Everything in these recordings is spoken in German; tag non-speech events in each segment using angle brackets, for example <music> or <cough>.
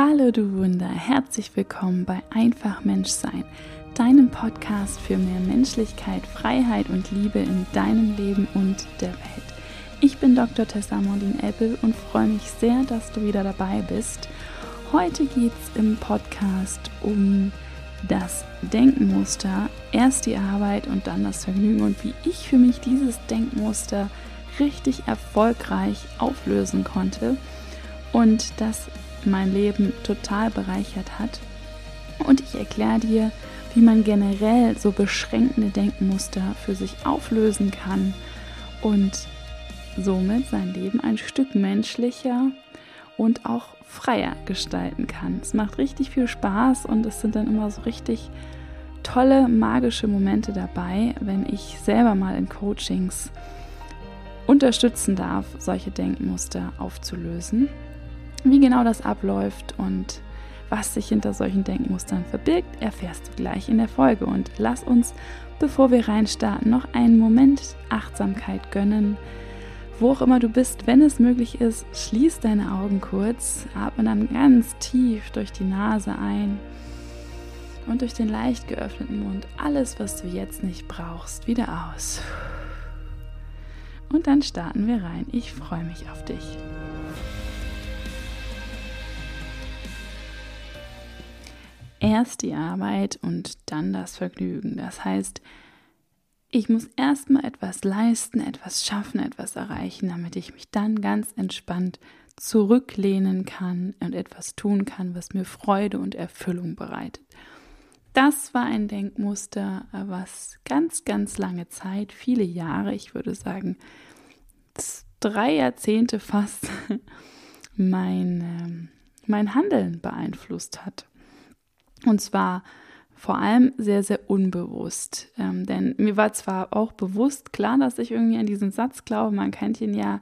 Hallo du Wunder, herzlich willkommen bei Einfach Menschsein, deinem Podcast für mehr Menschlichkeit, Freiheit und Liebe in deinem Leben und der Welt. Ich bin Dr. Tessa Mondin Eppel und freue mich sehr, dass du wieder dabei bist. Heute geht es im Podcast um das Denkmuster, erst die Arbeit und dann das Vergnügen und wie ich für mich dieses Denkmuster richtig erfolgreich auflösen konnte und das mein Leben total bereichert hat. Und ich erkläre dir, wie man generell so beschränkende Denkmuster für sich auflösen kann und somit sein Leben ein Stück menschlicher und auch freier gestalten kann. Es macht richtig viel Spaß und es sind dann immer so richtig tolle magische Momente dabei, wenn ich selber mal in Coachings unterstützen darf, solche Denkmuster aufzulösen. Wie genau das abläuft und was sich hinter solchen Denkmustern verbirgt, erfährst du gleich in der Folge. Und lass uns, bevor wir reinstarten, noch einen Moment Achtsamkeit gönnen. Wo auch immer du bist, wenn es möglich ist, schließ deine Augen kurz, atme dann ganz tief durch die Nase ein und durch den leicht geöffneten Mund alles, was du jetzt nicht brauchst, wieder aus. Und dann starten wir rein. Ich freue mich auf dich. Erst die Arbeit und dann das Vergnügen. Das heißt, ich muss erstmal etwas leisten, etwas schaffen, etwas erreichen, damit ich mich dann ganz entspannt zurücklehnen kann und etwas tun kann, was mir Freude und Erfüllung bereitet. Das war ein Denkmuster, was ganz, ganz lange Zeit, viele Jahre, ich würde sagen drei Jahrzehnte fast, <laughs> mein, ähm, mein Handeln beeinflusst hat. Und zwar vor allem sehr, sehr unbewusst. Ähm, denn mir war zwar auch bewusst klar, dass ich irgendwie an diesen Satz glaube, man kennt ihn ja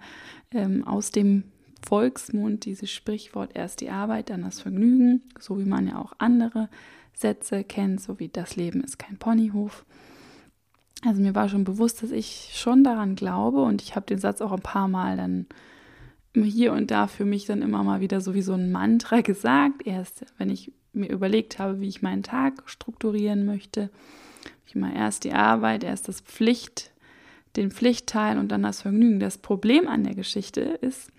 ähm, aus dem Volksmund, dieses Sprichwort, erst die Arbeit, dann das Vergnügen, so wie man ja auch andere Sätze kennt, so wie das Leben ist kein Ponyhof. Also mir war schon bewusst, dass ich schon daran glaube und ich habe den Satz auch ein paar Mal dann hier und da für mich dann immer mal wieder so wie so ein Mantra gesagt. Erst wenn ich mir überlegt habe, wie ich meinen Tag strukturieren möchte. Ich immer erst die Arbeit, erst das Pflicht, den Pflichtteil und dann das Vergnügen. Das Problem an der Geschichte ist,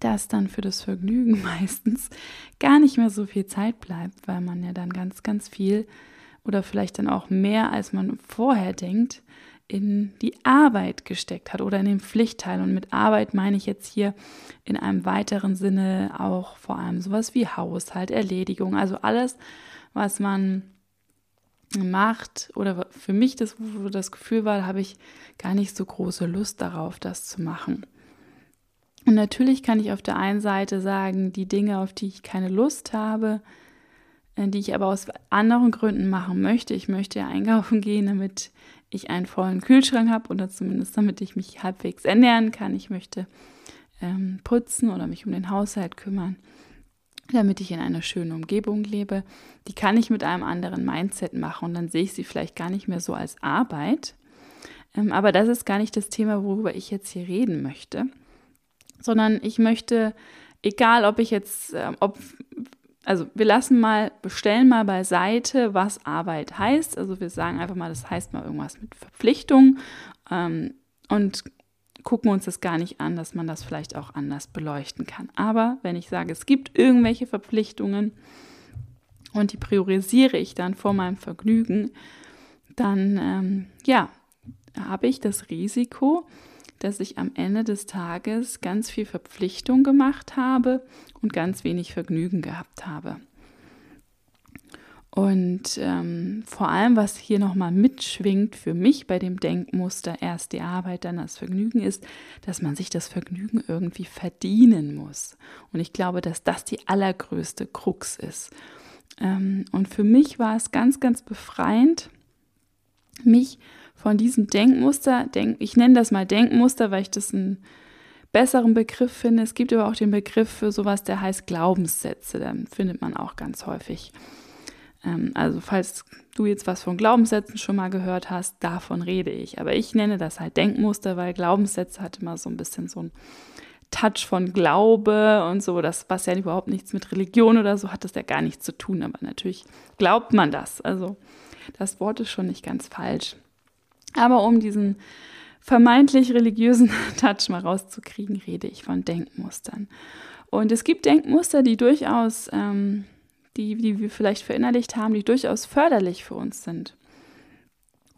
dass dann für das Vergnügen <laughs> meistens gar nicht mehr so viel Zeit bleibt, weil man ja dann ganz, ganz viel oder vielleicht dann auch mehr, als man vorher denkt, in die Arbeit gesteckt hat oder in den Pflichtteil. Und mit Arbeit meine ich jetzt hier in einem weiteren Sinne auch vor allem sowas wie Haushalt, Erledigung, also alles, was man macht oder für mich das, das Gefühl war, habe ich gar nicht so große Lust darauf, das zu machen. Und natürlich kann ich auf der einen Seite sagen, die Dinge, auf die ich keine Lust habe, äh, die ich aber aus anderen Gründen machen möchte. Ich möchte ja einkaufen gehen, damit ich einen vollen Kühlschrank habe oder zumindest damit ich mich halbwegs ernähren kann. Ich möchte ähm, putzen oder mich um den Haushalt kümmern, damit ich in einer schönen Umgebung lebe. Die kann ich mit einem anderen Mindset machen und dann sehe ich sie vielleicht gar nicht mehr so als Arbeit. Ähm, aber das ist gar nicht das Thema, worüber ich jetzt hier reden möchte, sondern ich möchte, egal ob ich jetzt, äh, ob also wir lassen mal, bestellen mal beiseite, was Arbeit heißt. Also wir sagen einfach mal, das heißt mal irgendwas mit Verpflichtung ähm, und gucken uns das gar nicht an, dass man das vielleicht auch anders beleuchten kann. Aber wenn ich sage, es gibt irgendwelche Verpflichtungen und die priorisiere ich dann vor meinem Vergnügen, dann ähm, ja, habe ich das Risiko, dass ich am Ende des Tages ganz viel Verpflichtung gemacht habe und ganz wenig Vergnügen gehabt habe. Und ähm, vor allem, was hier nochmal mitschwingt für mich bei dem Denkmuster, erst die Arbeit, dann das Vergnügen, ist, dass man sich das Vergnügen irgendwie verdienen muss. Und ich glaube, dass das die allergrößte Krux ist. Ähm, und für mich war es ganz, ganz befreiend, mich von diesem Denkmuster, denk, ich nenne das mal Denkmuster, weil ich das einen besseren Begriff finde. Es gibt aber auch den Begriff für sowas, der heißt Glaubenssätze. Den findet man auch ganz häufig. Ähm, also falls du jetzt was von Glaubenssätzen schon mal gehört hast, davon rede ich. Aber ich nenne das halt Denkmuster, weil Glaubenssätze hat immer so ein bisschen so einen Touch von Glaube und so, das was ja überhaupt nichts mit Religion oder so hat, das ja gar nichts zu tun, aber natürlich glaubt man das. Also das Wort ist schon nicht ganz falsch. Aber um diesen vermeintlich religiösen <laughs> Touch mal rauszukriegen, rede ich von Denkmustern. Und es gibt Denkmuster, die durchaus, ähm, die, die wir vielleicht verinnerlicht haben, die durchaus förderlich für uns sind.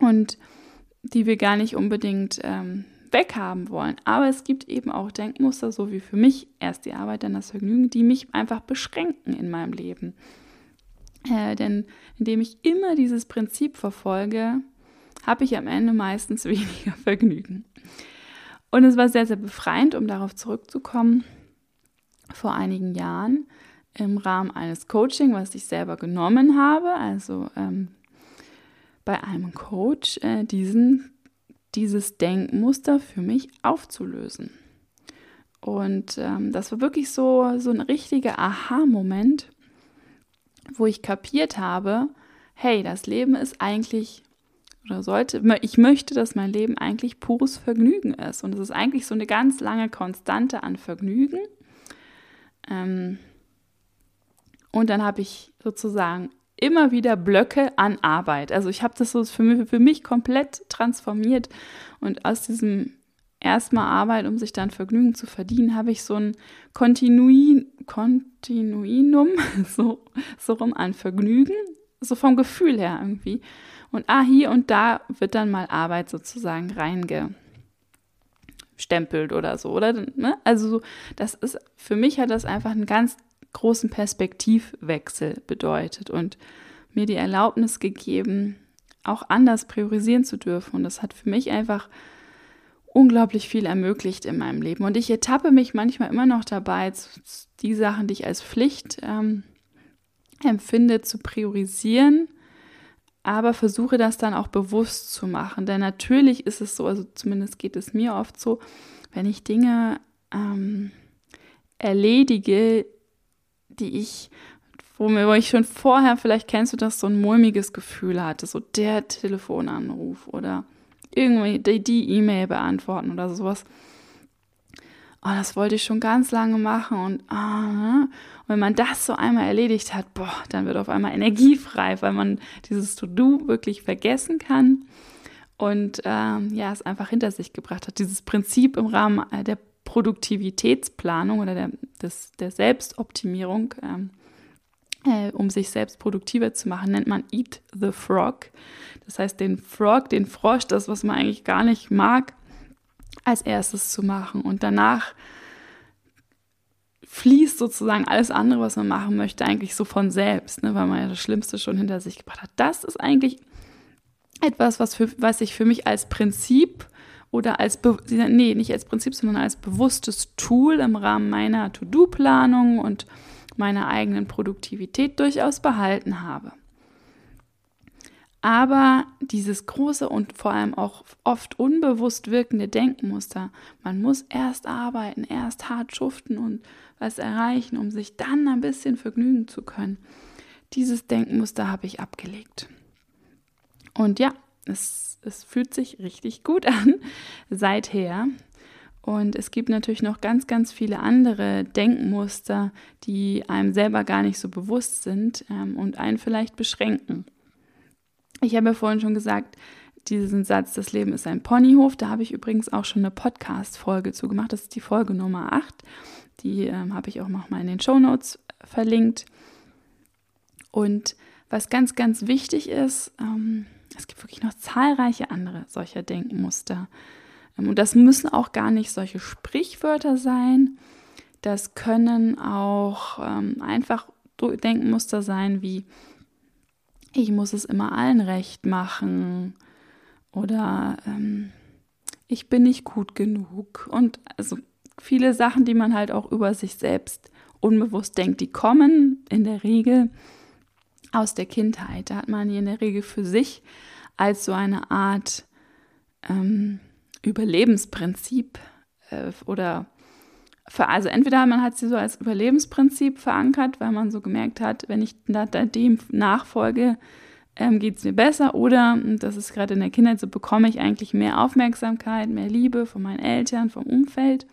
Und die wir gar nicht unbedingt ähm, weghaben wollen. Aber es gibt eben auch Denkmuster, so wie für mich erst die Arbeit, dann das Vergnügen, die mich einfach beschränken in meinem Leben. Äh, denn indem ich immer dieses Prinzip verfolge, habe ich am Ende meistens <laughs> weniger Vergnügen. Und es war sehr, sehr befreiend, um darauf zurückzukommen, vor einigen Jahren im Rahmen eines Coaching, was ich selber genommen habe, also ähm, bei einem Coach, äh, diesen dieses Denkmuster für mich aufzulösen. Und ähm, das war wirklich so, so ein richtiger Aha-Moment, wo ich kapiert habe, hey, das Leben ist eigentlich oder sollte, ich möchte, dass mein Leben eigentlich pures Vergnügen ist. Und es ist eigentlich so eine ganz lange Konstante an Vergnügen. Ähm, und dann habe ich sozusagen immer wieder Blöcke an Arbeit. Also ich habe das so für mich, für mich komplett transformiert und aus diesem erstmal Arbeit, um sich dann Vergnügen zu verdienen, habe ich so ein Kontinuin, Kontinuinum, <laughs> so, so rum an Vergnügen, so vom Gefühl her irgendwie. Und ah, hier und da wird dann mal Arbeit sozusagen reingestempelt oder so, oder? Ne? Also das ist, für mich hat das einfach einen ganz großen Perspektivwechsel bedeutet und mir die Erlaubnis gegeben, auch anders priorisieren zu dürfen. Und das hat für mich einfach unglaublich viel ermöglicht in meinem Leben. Und ich ertappe mich manchmal immer noch dabei, die Sachen, die ich als Pflicht ähm, empfinde, zu priorisieren, aber versuche das dann auch bewusst zu machen. Denn natürlich ist es so, also zumindest geht es mir oft so, wenn ich Dinge ähm, erledige, die ich, wo, mir, wo ich schon vorher, vielleicht kennst du das, so ein mulmiges Gefühl hatte, so der Telefonanruf oder irgendwie die E-Mail beantworten oder sowas. Oh, das wollte ich schon ganz lange machen und, ah, und wenn man das so einmal erledigt hat, boah, dann wird auf einmal Energie frei, weil man dieses To-Do wirklich vergessen kann und ähm, ja, es einfach hinter sich gebracht hat. Dieses Prinzip im Rahmen der Produktivitätsplanung oder der, des, der Selbstoptimierung, ähm, äh, um sich selbst produktiver zu machen, nennt man Eat the Frog. Das heißt, den Frog, den Frosch, das, was man eigentlich gar nicht mag, als erstes zu machen. Und danach fließt sozusagen alles andere, was man machen möchte, eigentlich so von selbst, ne, weil man ja das Schlimmste schon hinter sich gebracht hat. Das ist eigentlich etwas, was, für, was ich für mich als Prinzip oder als, nee, nicht als Prinzip, sondern als bewusstes Tool im Rahmen meiner To-Do-Planung und meiner eigenen Produktivität durchaus behalten habe. Aber dieses große und vor allem auch oft unbewusst wirkende Denkmuster, man muss erst arbeiten, erst hart schuften und was erreichen, um sich dann ein bisschen vergnügen zu können. Dieses Denkmuster habe ich abgelegt. Und ja, es, es fühlt sich richtig gut <laughs> an seither. Und es gibt natürlich noch ganz, ganz viele andere Denkmuster, die einem selber gar nicht so bewusst sind ähm, und einen vielleicht beschränken. Ich habe ja vorhin schon gesagt, diesen Satz, das Leben ist ein Ponyhof, da habe ich übrigens auch schon eine Podcast-Folge zu gemacht. Das ist die Folge Nummer 8. Die ähm, habe ich auch nochmal in den Show Notes verlinkt. Und was ganz, ganz wichtig ist, ähm, es gibt wirklich noch zahlreiche andere solcher Denkmuster. Ähm, und das müssen auch gar nicht solche Sprichwörter sein. Das können auch ähm, einfach Denkmuster sein wie, ich muss es immer allen recht machen oder ähm, ich bin nicht gut genug. Und also viele Sachen, die man halt auch über sich selbst unbewusst denkt, die kommen in der Regel aus der Kindheit. Da hat man die in der Regel für sich als so eine Art ähm, Überlebensprinzip äh, oder also entweder man hat sie so als Überlebensprinzip verankert, weil man so gemerkt hat, wenn ich da, da dem nachfolge, ähm, geht es mir besser oder, das ist gerade in der Kindheit so, bekomme ich eigentlich mehr Aufmerksamkeit, mehr Liebe von meinen Eltern, vom Umfeld.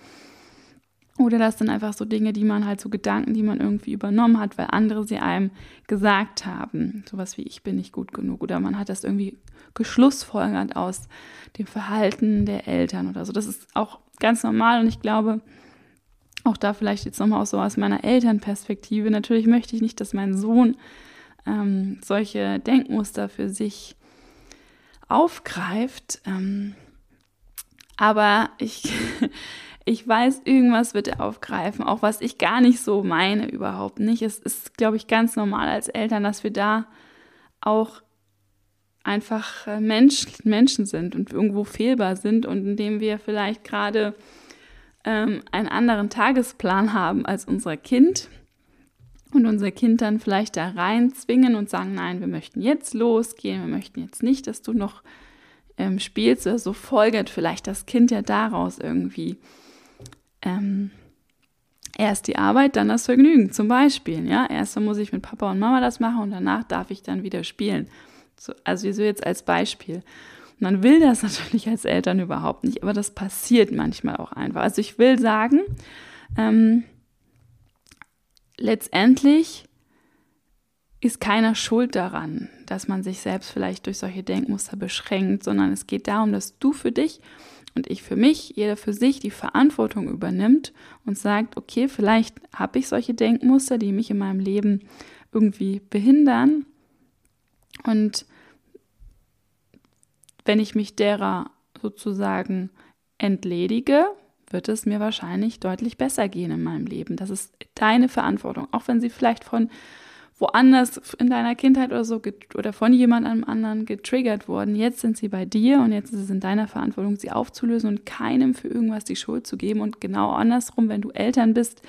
Oder das sind einfach so Dinge, die man halt so Gedanken, die man irgendwie übernommen hat, weil andere sie einem gesagt haben. Sowas wie ich bin nicht gut genug. Oder man hat das irgendwie geschlussfolgert aus dem Verhalten der Eltern oder so. Das ist auch ganz normal und ich glaube, auch da vielleicht jetzt nochmal so aus meiner Elternperspektive. Natürlich möchte ich nicht, dass mein Sohn ähm, solche Denkmuster für sich aufgreift. Ähm, aber ich, <laughs> ich weiß, irgendwas wird er aufgreifen, auch was ich gar nicht so meine, überhaupt nicht. Es ist, glaube ich, ganz normal als Eltern, dass wir da auch einfach äh, Mensch, Menschen sind und irgendwo fehlbar sind und indem wir vielleicht gerade ähm, einen anderen Tagesplan haben als unser Kind und unser Kind dann vielleicht da reinzwingen und sagen, nein, wir möchten jetzt losgehen, wir möchten jetzt nicht, dass du noch ähm, spielst oder so, folgert vielleicht das Kind ja daraus irgendwie. Ähm, erst die Arbeit, dann das Vergnügen zum Beispiel. Ja, erst muss ich mit Papa und Mama das machen und danach darf ich dann wieder spielen. So, also wieso jetzt als Beispiel. Man will das <laughs> natürlich als Eltern überhaupt nicht, aber das passiert manchmal auch einfach. Also ich will sagen, ähm, letztendlich ist keiner schuld daran, dass man sich selbst vielleicht durch solche Denkmuster beschränkt, sondern es geht darum, dass du für dich und ich für mich, jeder für sich die Verantwortung übernimmt und sagt, okay, vielleicht habe ich solche Denkmuster, die mich in meinem Leben irgendwie behindern. Und wenn ich mich derer sozusagen entledige, wird es mir wahrscheinlich deutlich besser gehen in meinem Leben. Das ist deine Verantwortung, auch wenn sie vielleicht von woanders in deiner Kindheit oder so oder von jemand anderen getriggert worden. Jetzt sind sie bei dir und jetzt ist es in deiner Verantwortung, sie aufzulösen und keinem für irgendwas die Schuld zu geben. Und genau andersrum, wenn du Eltern bist,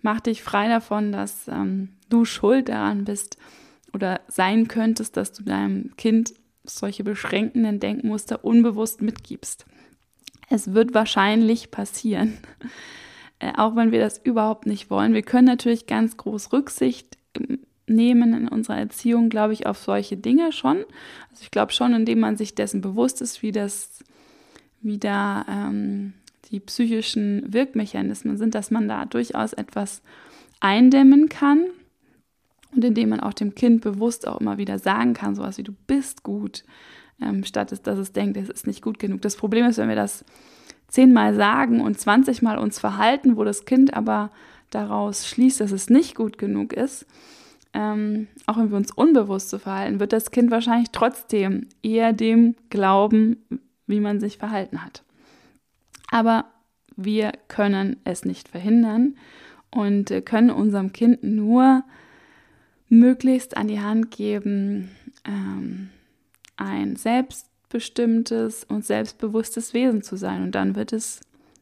mach dich frei davon, dass ähm, du schuld daran bist oder sein könntest, dass du deinem Kind solche beschränkenden Denkmuster unbewusst mitgibst. Es wird wahrscheinlich passieren, äh, auch wenn wir das überhaupt nicht wollen. Wir können natürlich ganz groß Rücksicht ähm, nehmen in unserer Erziehung, glaube ich, auf solche Dinge schon. Also ich glaube schon, indem man sich dessen bewusst ist, wie das, wie da ähm, die psychischen Wirkmechanismen sind, dass man da durchaus etwas eindämmen kann und indem man auch dem Kind bewusst auch immer wieder sagen kann, sowas wie du bist gut, ähm, statt dass es denkt, es ist nicht gut genug. Das Problem ist, wenn wir das zehnmal sagen und zwanzigmal uns verhalten, wo das Kind aber daraus schließt, dass es nicht gut genug ist, ähm, auch wenn wir uns unbewusst so verhalten, wird das Kind wahrscheinlich trotzdem eher dem glauben, wie man sich verhalten hat. Aber wir können es nicht verhindern und äh, können unserem Kind nur möglichst an die Hand geben, ähm, ein selbstbestimmtes und selbstbewusstes Wesen zu sein. Und dann wird es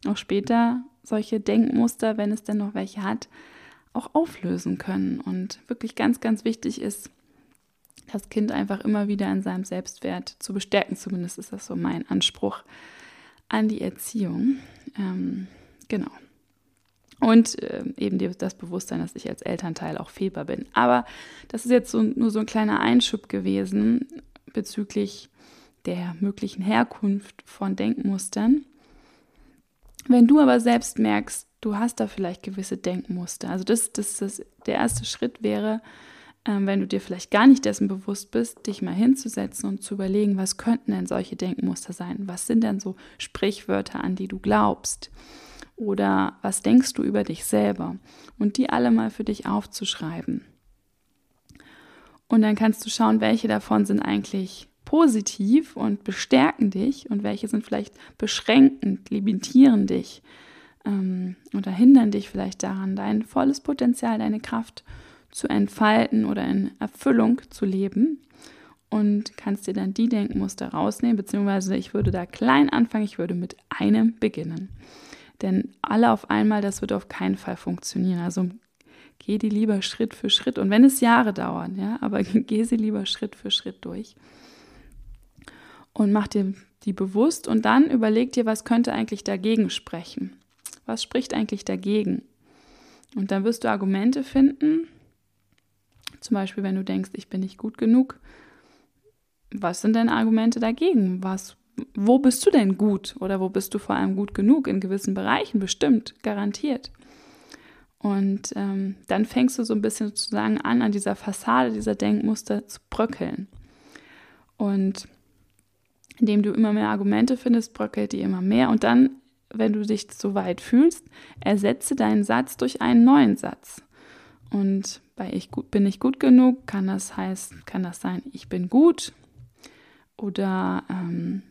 auch später solche Denkmuster, wenn es denn noch welche hat, auch auflösen können. Und wirklich ganz, ganz wichtig ist, das Kind einfach immer wieder in seinem Selbstwert zu bestärken. Zumindest ist das so mein Anspruch an die Erziehung. Ähm, genau. Und äh, eben das Bewusstsein, dass ich als Elternteil auch fehlbar bin. Aber das ist jetzt so, nur so ein kleiner Einschub gewesen bezüglich der möglichen Herkunft von Denkmustern. Wenn du aber selbst merkst, du hast da vielleicht gewisse Denkmuster, also das, das, das der erste Schritt wäre, ähm, wenn du dir vielleicht gar nicht dessen bewusst bist, dich mal hinzusetzen und zu überlegen, was könnten denn solche Denkmuster sein? Was sind denn so Sprichwörter, an die du glaubst? Oder was denkst du über dich selber? Und die alle mal für dich aufzuschreiben. Und dann kannst du schauen, welche davon sind eigentlich positiv und bestärken dich und welche sind vielleicht beschränkend, limitieren dich ähm, oder hindern dich vielleicht daran, dein volles Potenzial, deine Kraft zu entfalten oder in Erfüllung zu leben. Und kannst dir dann die Denkmuster rausnehmen, beziehungsweise ich würde da klein anfangen, ich würde mit einem beginnen. Denn alle auf einmal, das wird auf keinen Fall funktionieren. Also geh die lieber Schritt für Schritt. Und wenn es Jahre dauern, ja, aber <laughs> geh sie lieber Schritt für Schritt durch. Und mach dir die bewusst und dann überleg dir, was könnte eigentlich dagegen sprechen. Was spricht eigentlich dagegen? Und dann wirst du Argumente finden. Zum Beispiel, wenn du denkst, ich bin nicht gut genug. Was sind denn Argumente dagegen? Was wo bist du denn gut oder wo bist du vor allem gut genug in gewissen Bereichen bestimmt, garantiert. Und ähm, dann fängst du so ein bisschen sozusagen an, an dieser Fassade dieser Denkmuster zu bröckeln. Und indem du immer mehr Argumente findest, bröckelt die immer mehr. Und dann, wenn du dich so weit fühlst, ersetze deinen Satz durch einen neuen Satz. Und bei ich gut, bin ich gut genug, kann das heißen, kann das sein, ich bin gut oder ähm,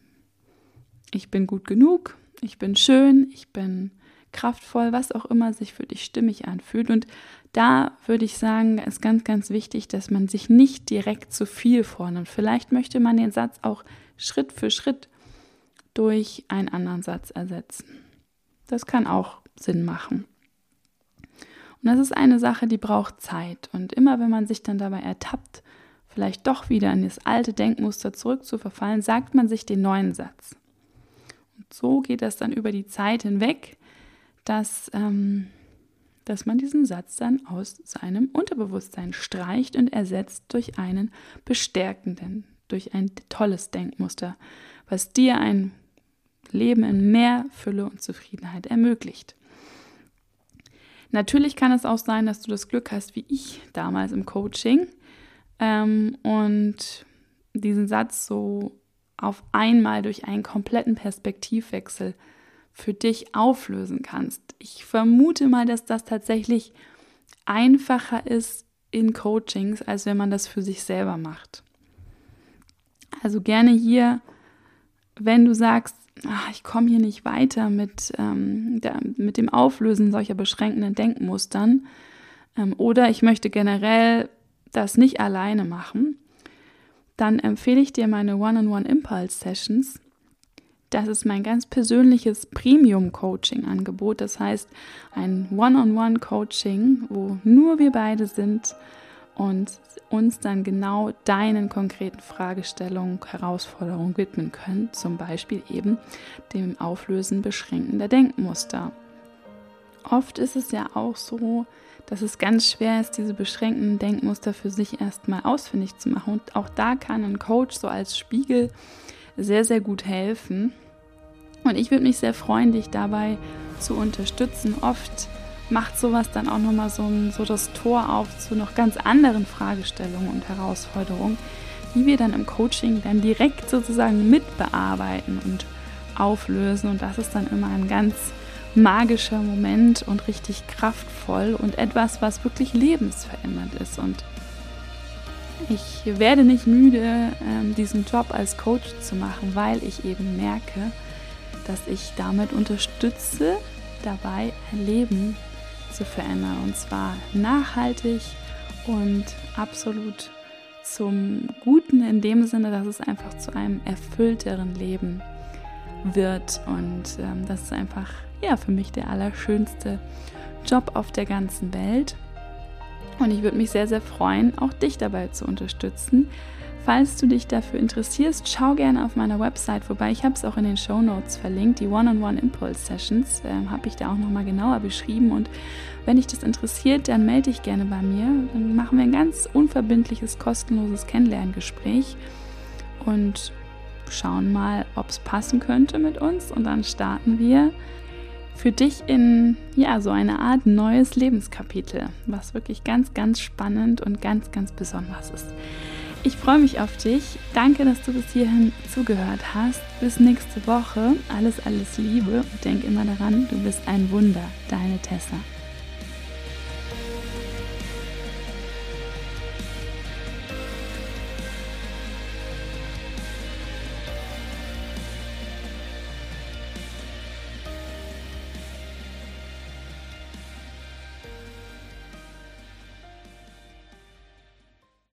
ich bin gut genug, ich bin schön, ich bin kraftvoll, was auch immer sich für dich stimmig anfühlt. Und da würde ich sagen, ist ganz, ganz wichtig, dass man sich nicht direkt zu viel vornimmt. Vielleicht möchte man den Satz auch Schritt für Schritt durch einen anderen Satz ersetzen. Das kann auch Sinn machen. Und das ist eine Sache, die braucht Zeit. Und immer wenn man sich dann dabei ertappt, vielleicht doch wieder in das alte Denkmuster zurückzuverfallen, sagt man sich den neuen Satz. So geht das dann über die Zeit hinweg, dass, ähm, dass man diesen Satz dann aus seinem Unterbewusstsein streicht und ersetzt durch einen bestärkenden, durch ein tolles Denkmuster, was dir ein Leben in mehr Fülle und Zufriedenheit ermöglicht. Natürlich kann es auch sein, dass du das Glück hast, wie ich damals im Coaching, ähm, und diesen Satz so auf einmal durch einen kompletten Perspektivwechsel für dich auflösen kannst. Ich vermute mal, dass das tatsächlich einfacher ist in Coachings, als wenn man das für sich selber macht. Also gerne hier, wenn du sagst, ach, ich komme hier nicht weiter mit, ähm, der, mit dem Auflösen solcher beschränkenden Denkmustern ähm, oder ich möchte generell das nicht alleine machen, dann empfehle ich dir meine One-on-One-Impulse-Sessions. Das ist mein ganz persönliches Premium-Coaching-Angebot. Das heißt, ein One-on-One-Coaching, wo nur wir beide sind und uns dann genau deinen konkreten Fragestellungen, Herausforderungen widmen können, zum Beispiel eben dem Auflösen beschränkender Denkmuster. Oft ist es ja auch so, dass es ganz schwer ist, diese beschränkenden Denkmuster für sich erstmal ausfindig zu machen. Und auch da kann ein Coach so als Spiegel sehr, sehr gut helfen. Und ich würde mich sehr freuen, dich dabei zu unterstützen. Oft macht sowas dann auch nochmal so, so das Tor auf zu noch ganz anderen Fragestellungen und Herausforderungen, die wir dann im Coaching dann direkt sozusagen mitbearbeiten und auflösen. Und das ist dann immer ein ganz magischer Moment und richtig kraftvoll und etwas, was wirklich lebensverändert ist. Und ich werde nicht müde, ähm, diesen Job als Coach zu machen, weil ich eben merke, dass ich damit unterstütze, dabei ein Leben zu verändern. Und zwar nachhaltig und absolut zum Guten in dem Sinne, dass es einfach zu einem erfüllteren Leben wird. Und ähm, das ist einfach ja für mich der allerschönste Job auf der ganzen Welt. Und ich würde mich sehr, sehr freuen, auch dich dabei zu unterstützen. Falls du dich dafür interessierst, schau gerne auf meiner Website vorbei. Ich habe es auch in den Show Notes verlinkt. Die One-on-One Impulse Sessions äh, habe ich da auch nochmal genauer beschrieben. Und wenn dich das interessiert, dann melde dich gerne bei mir. Dann machen wir ein ganz unverbindliches, kostenloses Kennenlerngespräch und schauen mal, ob es passen könnte mit uns. Und dann starten wir für dich in ja so eine Art neues Lebenskapitel, was wirklich ganz, ganz spannend und ganz, ganz besonders ist. Ich freue mich auf dich. Danke, dass du bis hierhin zugehört hast. Bis nächste Woche. Alles, alles Liebe und denk immer daran, du bist ein Wunder. Deine Tessa.